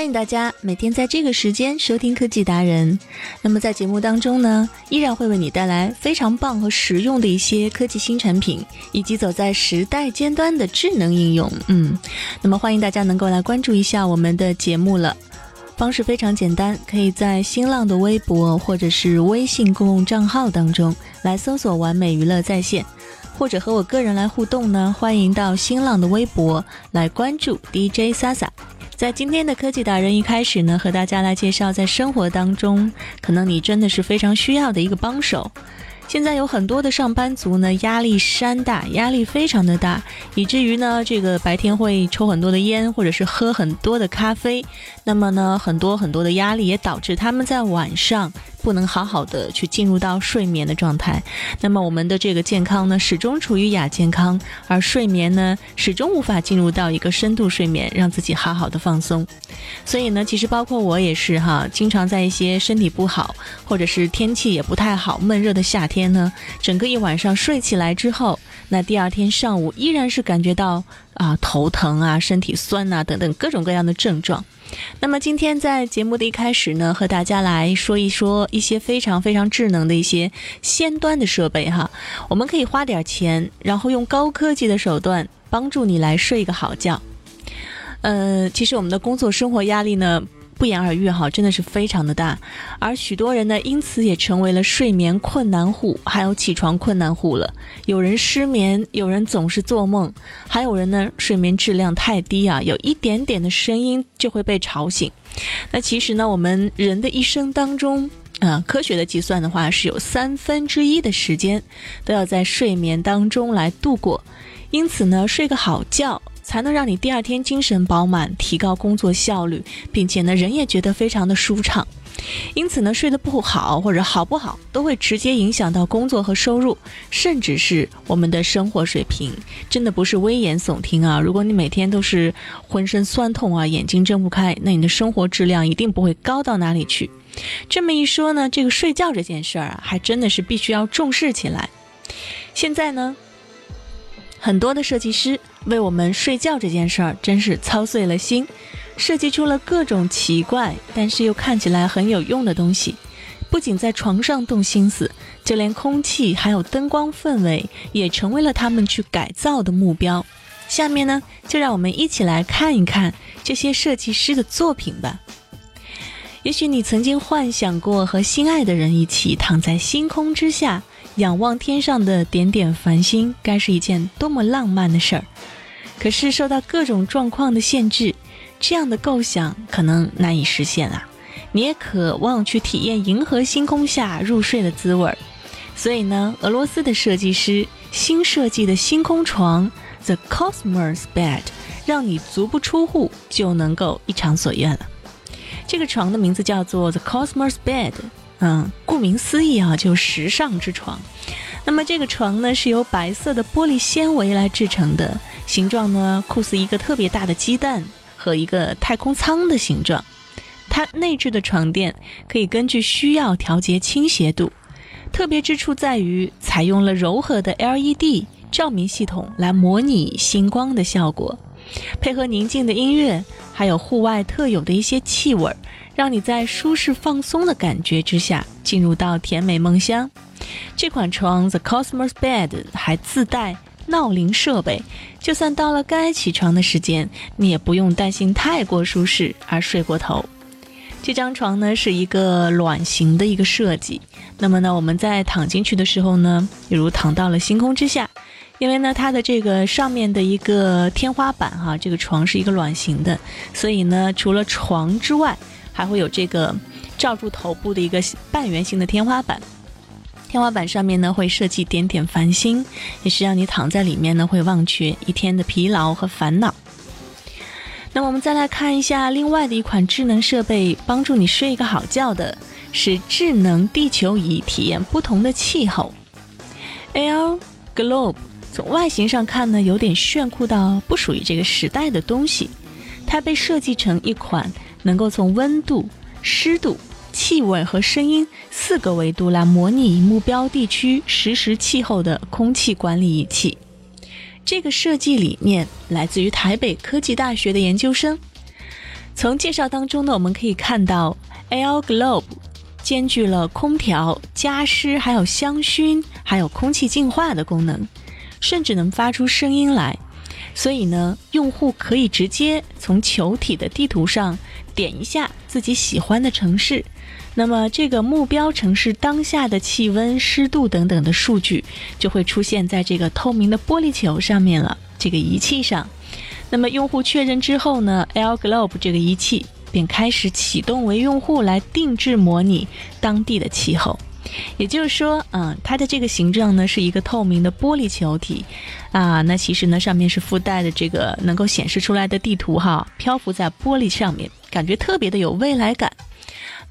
欢迎大家每天在这个时间收听科技达人。那么在节目当中呢，依然会为你带来非常棒和实用的一些科技新产品，以及走在时代尖端的智能应用。嗯，那么欢迎大家能够来关注一下我们的节目了。方式非常简单，可以在新浪的微博或者是微信公共账号当中来搜索“完美娱乐在线”，或者和我个人来互动呢，欢迎到新浪的微博来关注 DJ Sasa。在今天的科技达人一开始呢，和大家来介绍，在生活当中，可能你真的是非常需要的一个帮手。现在有很多的上班族呢，压力山大，压力非常的大，以至于呢，这个白天会抽很多的烟，或者是喝很多的咖啡。那么呢，很多很多的压力也导致他们在晚上不能好好的去进入到睡眠的状态。那么我们的这个健康呢，始终处于亚健康，而睡眠呢，始终无法进入到一个深度睡眠，让自己好好的放松。所以呢，其实包括我也是哈，经常在一些身体不好，或者是天气也不太好、闷热的夏天呢，整个一晚上睡起来之后，那第二天上午依然是感觉到啊头疼啊、身体酸啊等等各种各样的症状。那么今天在节目的一开始呢，和大家来说一说一些非常非常智能的一些先端的设备哈，我们可以花点钱，然后用高科技的手段帮助你来睡一个好觉。呃，其实我们的工作生活压力呢，不言而喻哈，真的是非常的大，而许多人呢，因此也成为了睡眠困难户，还有起床困难户了。有人失眠，有人总是做梦，还有人呢，睡眠质量太低啊，有一点点的声音就会被吵醒。那其实呢，我们人的一生当中，啊，科学的计算的话，是有三分之一的时间都要在睡眠当中来度过，因此呢，睡个好觉。才能让你第二天精神饱满，提高工作效率，并且呢，人也觉得非常的舒畅。因此呢，睡得不好或者好不好，都会直接影响到工作和收入，甚至是我们的生活水平。真的不是危言耸听啊！如果你每天都是浑身酸痛啊，眼睛睁不开，那你的生活质量一定不会高到哪里去。这么一说呢，这个睡觉这件事儿啊，还真的是必须要重视起来。现在呢。很多的设计师为我们睡觉这件事儿真是操碎了心，设计出了各种奇怪但是又看起来很有用的东西。不仅在床上动心思，就连空气还有灯光氛围也成为了他们去改造的目标。下面呢，就让我们一起来看一看这些设计师的作品吧。也许你曾经幻想过和心爱的人一起躺在星空之下。仰望天上的点点繁星，该是一件多么浪漫的事儿。可是受到各种状况的限制，这样的构想可能难以实现啊。你也渴望去体验银河星空下入睡的滋味儿，所以呢，俄罗斯的设计师新设计的星空床 The Cosmos Bed，让你足不出户就能够一偿所愿了。这个床的名字叫做 The Cosmos Bed。嗯，顾名思义啊，就时尚之床。那么这个床呢，是由白色的玻璃纤维来制成的，形状呢酷似一个特别大的鸡蛋和一个太空舱的形状。它内置的床垫可以根据需要调节倾斜度，特别之处在于采用了柔和的 LED 照明系统来模拟星光的效果，配合宁静的音乐，还有户外特有的一些气味儿。让你在舒适放松的感觉之下进入到甜美梦乡。这款床 The Cosmos Bed 还自带闹铃设备，就算到了该起床的时间，你也不用担心太过舒适而睡过头。这张床呢是一个卵形的一个设计，那么呢我们在躺进去的时候呢，比如躺到了星空之下，因为呢它的这个上面的一个天花板哈，这个床是一个卵形的，所以呢除了床之外，还会有这个罩住头部的一个半圆形的天花板，天花板上面呢会设计点点繁星，也是让你躺在里面呢会忘却一天的疲劳和烦恼。那么我们再来看一下另外的一款智能设备，帮助你睡一个好觉的是智能地球仪，体验不同的气候。Air Globe 从外形上看呢，有点炫酷到不属于这个时代的东西。它被设计成一款能够从温度、湿度、气味和声音四个维度来模拟目标地区实时气候的空气管理仪器。这个设计理念来自于台北科技大学的研究生。从介绍当中呢，我们可以看到，Air Globe 兼具了空调、加湿、还有香薰、还有空气净化的功能，甚至能发出声音来。所以呢，用户可以直接从球体的地图上点一下自己喜欢的城市。那么，这个目标城市当下的气温、湿度等等的数据就会出现在这个透明的玻璃球上面了。这个仪器上，那么用户确认之后呢，Air Globe 这个仪器便开始启动，为用户来定制模拟当地的气候。也就是说，嗯，它的这个形状呢是一个透明的玻璃球体，啊，那其实呢上面是附带的这个能够显示出来的地图哈，漂浮在玻璃上面，感觉特别的有未来感。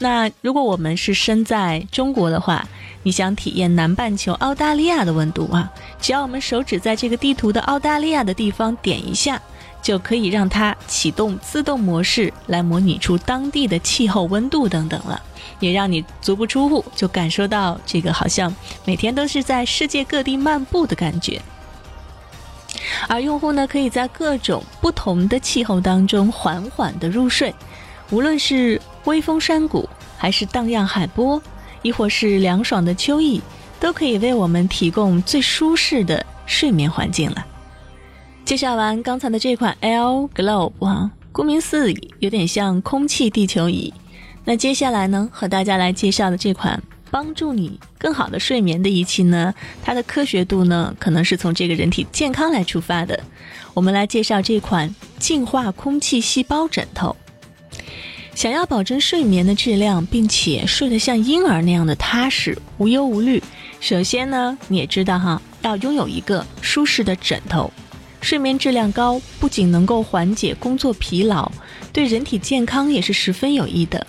那如果我们是身在中国的话，你想体验南半球澳大利亚的温度啊，只要我们手指在这个地图的澳大利亚的地方点一下，就可以让它启动自动模式来模拟出当地的气候、温度等等了，也让你足不出户就感受到这个好像每天都是在世界各地漫步的感觉。而用户呢，可以在各种不同的气候当中缓缓地入睡。无论是微风山谷，还是荡漾海波，亦或是凉爽的秋意，都可以为我们提供最舒适的睡眠环境了。介绍完刚才的这款 L Globe 啊，顾名思义，有点像空气地球仪。那接下来呢，和大家来介绍的这款帮助你更好的睡眠的仪器呢，它的科学度呢，可能是从这个人体健康来出发的。我们来介绍这款净化空气细胞枕头。想要保证睡眠的质量，并且睡得像婴儿那样的踏实、无忧无虑，首先呢，你也知道哈，要拥有一个舒适的枕头。睡眠质量高，不仅能够缓解工作疲劳，对人体健康也是十分有益的。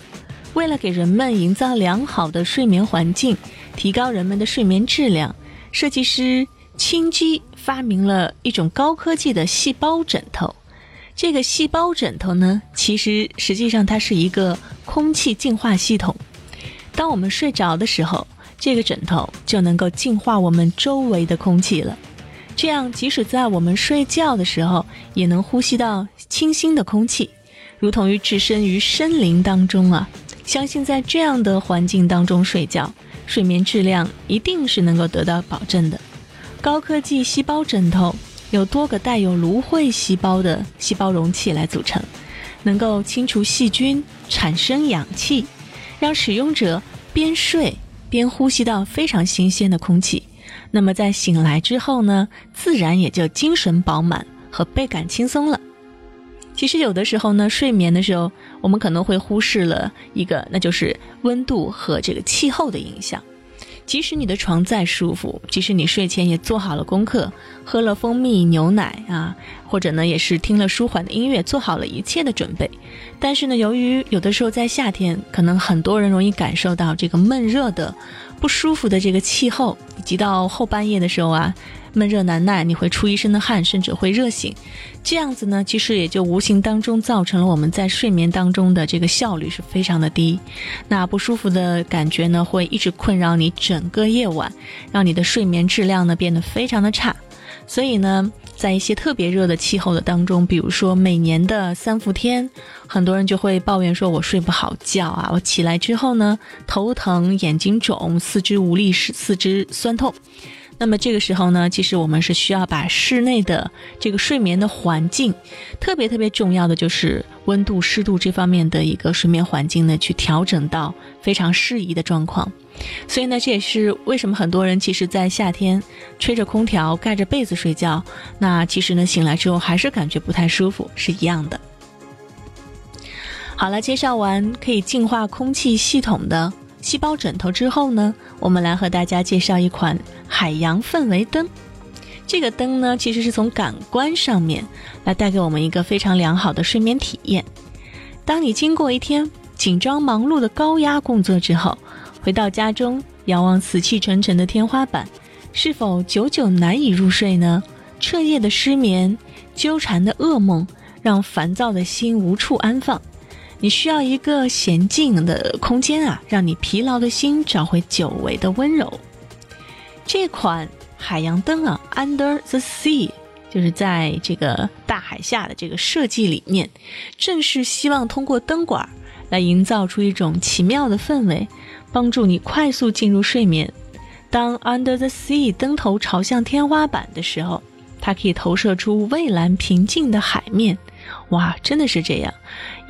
为了给人们营造良好的睡眠环境，提高人们的睡眠质量，设计师清基发明了一种高科技的细胞枕头。这个细胞枕头呢，其实实际上它是一个空气净化系统。当我们睡着的时候，这个枕头就能够净化我们周围的空气了。这样，即使在我们睡觉的时候，也能呼吸到清新的空气，如同于置身于森林当中啊！相信在这样的环境当中睡觉，睡眠质量一定是能够得到保证的。高科技细胞枕头。有多个带有芦荟细胞的细胞容器来组成，能够清除细菌、产生氧气，让使用者边睡边呼吸到非常新鲜的空气。那么在醒来之后呢，自然也就精神饱满和倍感轻松了。其实有的时候呢，睡眠的时候，我们可能会忽视了一个，那就是温度和这个气候的影响。即使你的床再舒服，即使你睡前也做好了功课，喝了蜂蜜牛奶啊，或者呢也是听了舒缓的音乐，做好了一切的准备，但是呢，由于有的时候在夏天，可能很多人容易感受到这个闷热的、不舒服的这个气候，以及到后半夜的时候啊。闷热难耐，你会出一身的汗，甚至会热醒。这样子呢，其实也就无形当中造成了我们在睡眠当中的这个效率是非常的低。那不舒服的感觉呢，会一直困扰你整个夜晚，让你的睡眠质量呢变得非常的差。所以呢，在一些特别热的气候的当中，比如说每年的三伏天，很多人就会抱怨说：“我睡不好觉啊，我起来之后呢，头疼、眼睛肿、四肢无力、四肢酸痛。”那么这个时候呢，其实我们是需要把室内的这个睡眠的环境，特别特别重要的就是温度、湿度这方面的一个睡眠环境呢，去调整到非常适宜的状况。所以呢，这也是为什么很多人其实，在夏天吹着空调、盖着被子睡觉，那其实呢，醒来之后还是感觉不太舒服，是一样的。好了，介绍完可以净化空气系统的细胞枕头之后呢，我们来和大家介绍一款海洋氛围灯。这个灯呢，其实是从感官上面来带给我们一个非常良好的睡眠体验。当你经过一天紧张忙碌的高压工作之后，回到家中，仰望死气沉沉的天花板，是否久久难以入睡呢？彻夜的失眠，纠缠的噩梦，让烦躁的心无处安放。你需要一个娴静的空间啊，让你疲劳的心找回久违的温柔。这款海洋灯啊，Under the Sea，就是在这个大海下的这个设计理念，正是希望通过灯管来营造出一种奇妙的氛围，帮助你快速进入睡眠。当 Under the Sea 灯头朝向天花板的时候，它可以投射出蔚蓝平静的海面。哇，真的是这样，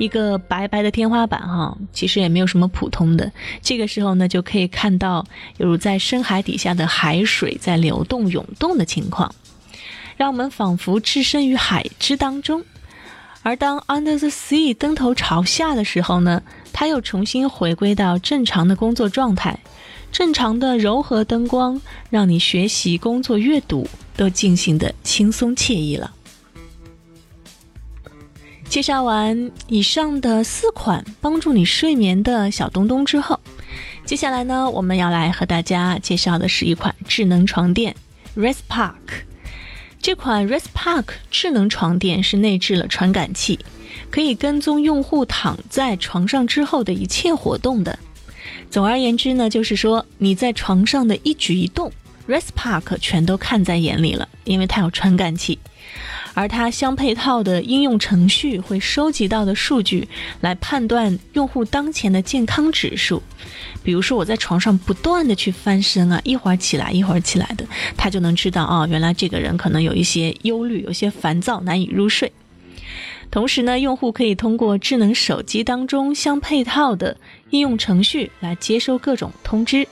一个白白的天花板哈，其实也没有什么普通的。这个时候呢，就可以看到有如在深海底下的海水在流动涌动的情况，让我们仿佛置身于海之当中。而当 Under the Sea 灯头朝下的时候呢，它又重新回归到正常的工作状态，正常的柔和灯光，让你学习、工作、阅读都进行的轻松惬意了。介绍完以上的四款帮助你睡眠的小东东之后，接下来呢，我们要来和大家介绍的是一款智能床垫 Rest Park。这款 Rest Park 智能床垫是内置了传感器，可以跟踪用户躺在床上之后的一切活动的。总而言之呢，就是说你在床上的一举一动 Respark 全都看在眼里了，因为它有传感器。而它相配套的应用程序会收集到的数据来判断用户当前的健康指数，比如说我在床上不断的去翻身啊，一会儿起来一会儿起来的，它就能知道啊，原来这个人可能有一些忧虑，有些烦躁，难以入睡。同时呢，用户可以通过智能手机当中相配套的应用程序来接收各种通知，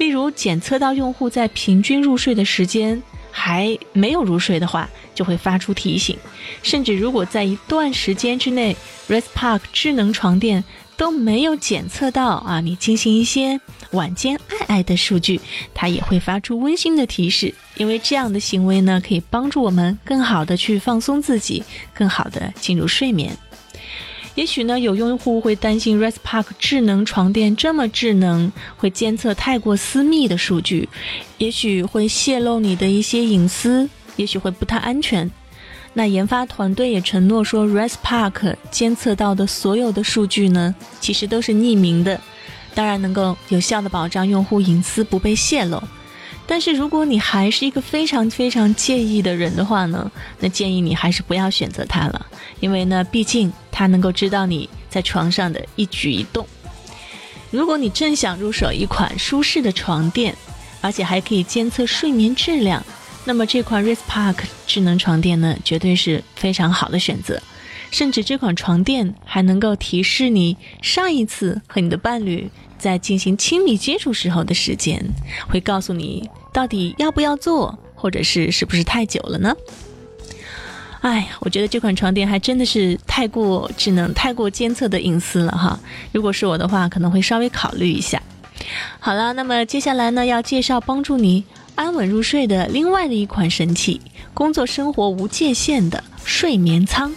例如检测到用户在平均入睡的时间。还没有入睡的话，就会发出提醒。甚至如果在一段时间之内，Respark 智能床垫都没有检测到啊，你进行一些晚间爱爱的数据，它也会发出温馨的提示。因为这样的行为呢，可以帮助我们更好的去放松自己，更好的进入睡眠。也许呢，有用户会担心 Respark 智能床垫这么智能，会监测太过私密的数据，也许会泄露你的一些隐私，也许会不太安全。那研发团队也承诺说，Respark 监测到的所有的数据呢，其实都是匿名的，当然能够有效的保障用户隐私不被泄露。但是如果你还是一个非常非常介意的人的话呢，那建议你还是不要选择它了，因为呢，毕竟它能够知道你在床上的一举一动。如果你正想入手一款舒适的床垫，而且还可以监测睡眠质量，那么这款 Rest Park 智能床垫呢，绝对是非常好的选择。甚至这款床垫还能够提示你上一次和你的伴侣在进行亲密接触时候的时间，会告诉你。到底要不要做，或者是是不是太久了呢？哎，我觉得这款床垫还真的是太过智能、太过监测的隐私了哈。如果是我的话，可能会稍微考虑一下。好了，那么接下来呢，要介绍帮助你安稳入睡的另外的一款神器——工作生活无界限的睡眠舱。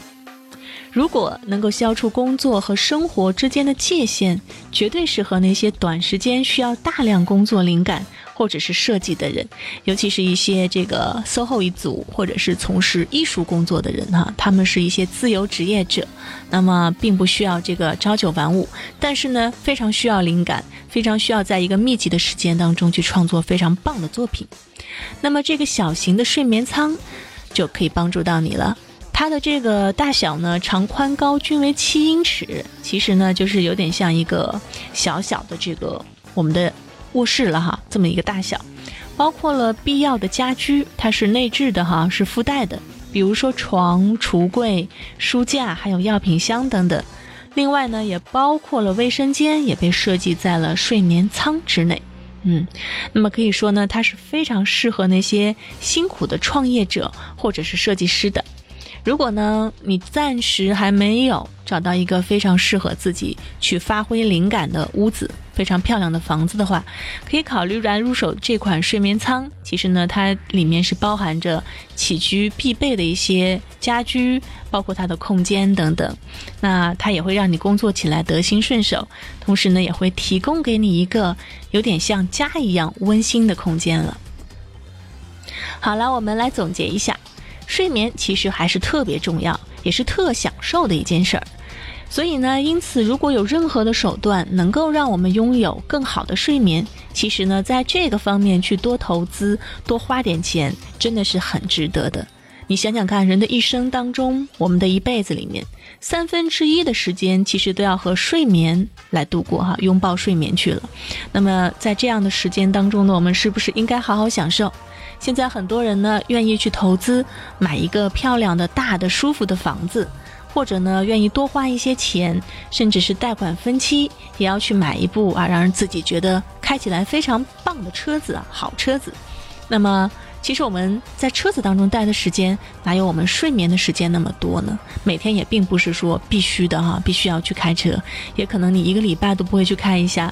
如果能够消除工作和生活之间的界限，绝对适合那些短时间需要大量工作灵感。或者是设计的人，尤其是一些这个 SOHO 一族，或者是从事艺术工作的人哈，他们是一些自由职业者，那么并不需要这个朝九晚五，但是呢，非常需要灵感，非常需要在一个密集的时间当中去创作非常棒的作品。那么这个小型的睡眠舱就可以帮助到你了。它的这个大小呢，长宽高均为七英尺，其实呢，就是有点像一个小小的这个我们的。卧室了哈，这么一个大小，包括了必要的家居，它是内置的哈，是附带的，比如说床、橱柜、书架，还有药品箱等等。另外呢，也包括了卫生间，也被设计在了睡眠舱之内。嗯，那么可以说呢，它是非常适合那些辛苦的创业者或者是设计师的。如果呢，你暂时还没有找到一个非常适合自己去发挥灵感的屋子，非常漂亮的房子的话，可以考虑来入手这款睡眠舱。其实呢，它里面是包含着起居必备的一些家居，包括它的空间等等。那它也会让你工作起来得心顺手，同时呢，也会提供给你一个有点像家一样温馨的空间了。好了，我们来总结一下。睡眠其实还是特别重要，也是特享受的一件事儿。所以呢，因此如果有任何的手段能够让我们拥有更好的睡眠，其实呢，在这个方面去多投资、多花点钱，真的是很值得的。你想想看，人的一生当中，我们的一辈子里面，三分之一的时间其实都要和睡眠来度过哈，拥抱睡眠去了。那么在这样的时间当中呢，我们是不是应该好好享受？现在很多人呢，愿意去投资买一个漂亮的、大的、舒服的房子，或者呢，愿意多花一些钱，甚至是贷款分期，也要去买一部啊，让人自己觉得开起来非常棒的车子啊，好车子。那么，其实我们在车子当中待的时间，哪有我们睡眠的时间那么多呢？每天也并不是说必须的哈，必须要去开车，也可能你一个礼拜都不会去开一下。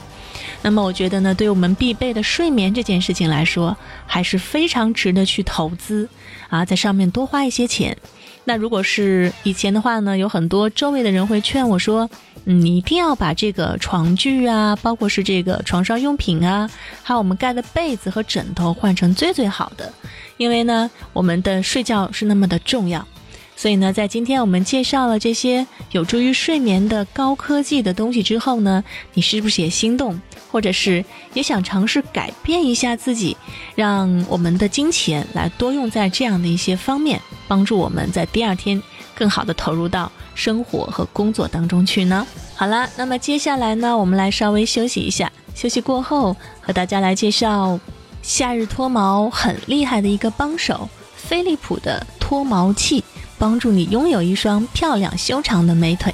那么我觉得呢，对于我们必备的睡眠这件事情来说，还是非常值得去投资啊，在上面多花一些钱。那如果是以前的话呢，有很多周围的人会劝我说，嗯，你一定要把这个床具啊，包括是这个床上用品啊，还有我们盖的被子和枕头换成最最好的，因为呢，我们的睡觉是那么的重要。所以呢，在今天我们介绍了这些有助于睡眠的高科技的东西之后呢，你是不是也心动，或者是也想尝试改变一下自己，让我们的金钱来多用在这样的一些方面，帮助我们在第二天更好的投入到生活和工作当中去呢？好了，那么接下来呢，我们来稍微休息一下，休息过后和大家来介绍夏日脱毛很厉害的一个帮手——飞利浦的脱毛器。帮助你拥有一双漂亮修长的美腿。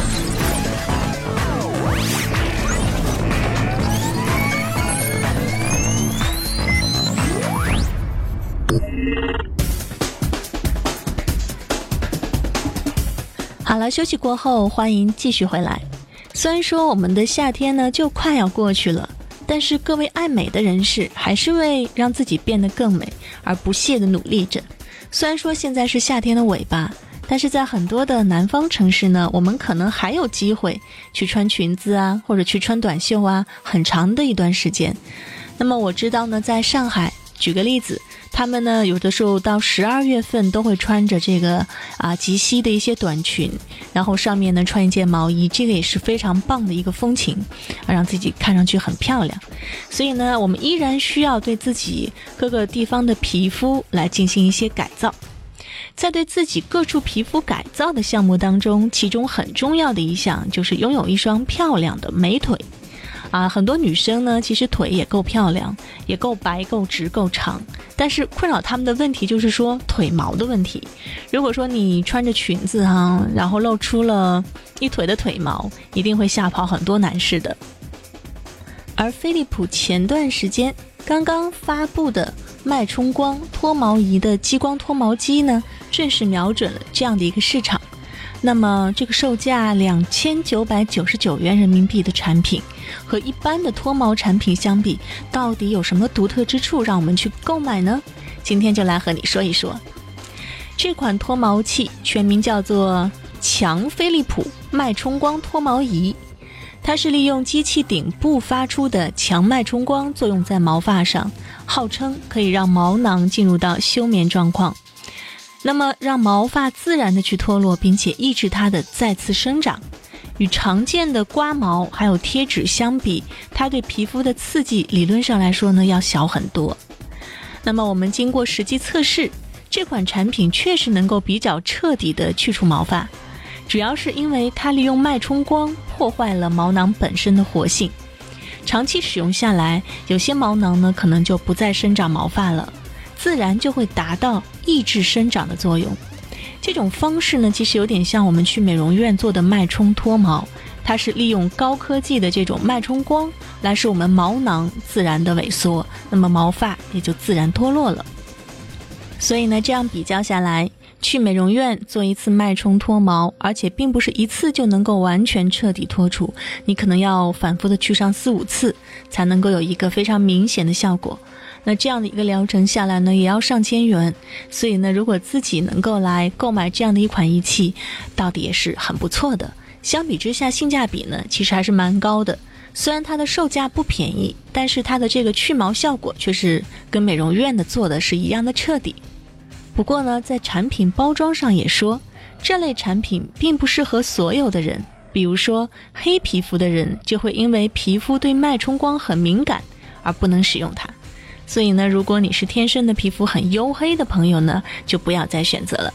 休息过后，欢迎继续回来。虽然说我们的夏天呢就快要过去了，但是各位爱美的人士还是为让自己变得更美而不懈的努力着。虽然说现在是夏天的尾巴，但是在很多的南方城市呢，我们可能还有机会去穿裙子啊，或者去穿短袖啊，很长的一段时间。那么我知道呢，在上海，举个例子。他们呢，有的时候到十二月份都会穿着这个啊及膝的一些短裙，然后上面呢穿一件毛衣，这个也是非常棒的一个风情，啊，让自己看上去很漂亮。所以呢，我们依然需要对自己各个地方的皮肤来进行一些改造。在对自己各处皮肤改造的项目当中，其中很重要的一项就是拥有一双漂亮的美腿。啊，很多女生呢，其实腿也够漂亮，也够白、够直、够长，但是困扰他们的问题就是说腿毛的问题。如果说你穿着裙子哈，然后露出了一腿的腿毛，一定会吓跑很多男士的。而飞利浦前段时间刚刚发布的脉冲光脱毛仪的激光脱毛机呢，正是瞄准了这样的一个市场。那么，这个售价两千九百九十九元人民币的产品，和一般的脱毛产品相比，到底有什么独特之处，让我们去购买呢？今天就来和你说一说。这款脱毛器全名叫做强飞利浦脉冲光脱毛仪，它是利用机器顶部发出的强脉冲光作用在毛发上，号称可以让毛囊进入到休眠状况。那么，让毛发自然的去脱落，并且抑制它的再次生长，与常见的刮毛还有贴纸相比，它对皮肤的刺激理论上来说呢要小很多。那么，我们经过实际测试，这款产品确实能够比较彻底的去除毛发，主要是因为它利用脉冲光破坏了毛囊本身的活性，长期使用下来，有些毛囊呢可能就不再生长毛发了。自然就会达到抑制生长的作用。这种方式呢，其实有点像我们去美容院做的脉冲脱毛，它是利用高科技的这种脉冲光来使我们毛囊自然的萎缩，那么毛发也就自然脱落了。所以呢，这样比较下来，去美容院做一次脉冲脱毛，而且并不是一次就能够完全彻底脱除，你可能要反复的去上四五次，才能够有一个非常明显的效果。那这样的一个疗程下来呢，也要上千元，所以呢，如果自己能够来购买这样的一款仪器，到底也是很不错的。相比之下，性价比呢，其实还是蛮高的。虽然它的售价不便宜，但是它的这个去毛效果却是跟美容院的做的是一样的彻底。不过呢，在产品包装上也说，这类产品并不适合所有的人，比如说黑皮肤的人就会因为皮肤对脉冲光很敏感而不能使用它。所以呢，如果你是天生的皮肤很黝黑的朋友呢，就不要再选择了。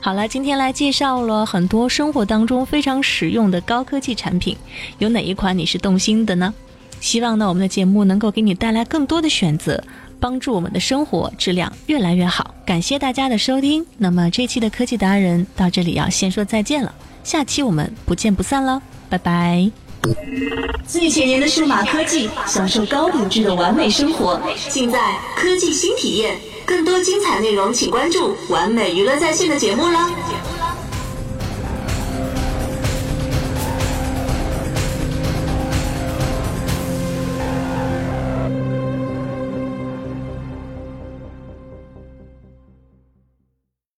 好了，今天来介绍了很多生活当中非常实用的高科技产品，有哪一款你是动心的呢？希望呢，我们的节目能够给你带来更多的选择，帮助我们的生活质量越来越好。感谢大家的收听，那么这期的科技达人到这里要先说再见了，下期我们不见不散了，拜拜。最前沿的数码科技，享受高品质的完美生活，尽在科技新体验。更多精彩内容，请关注完美娱乐在线的节目了。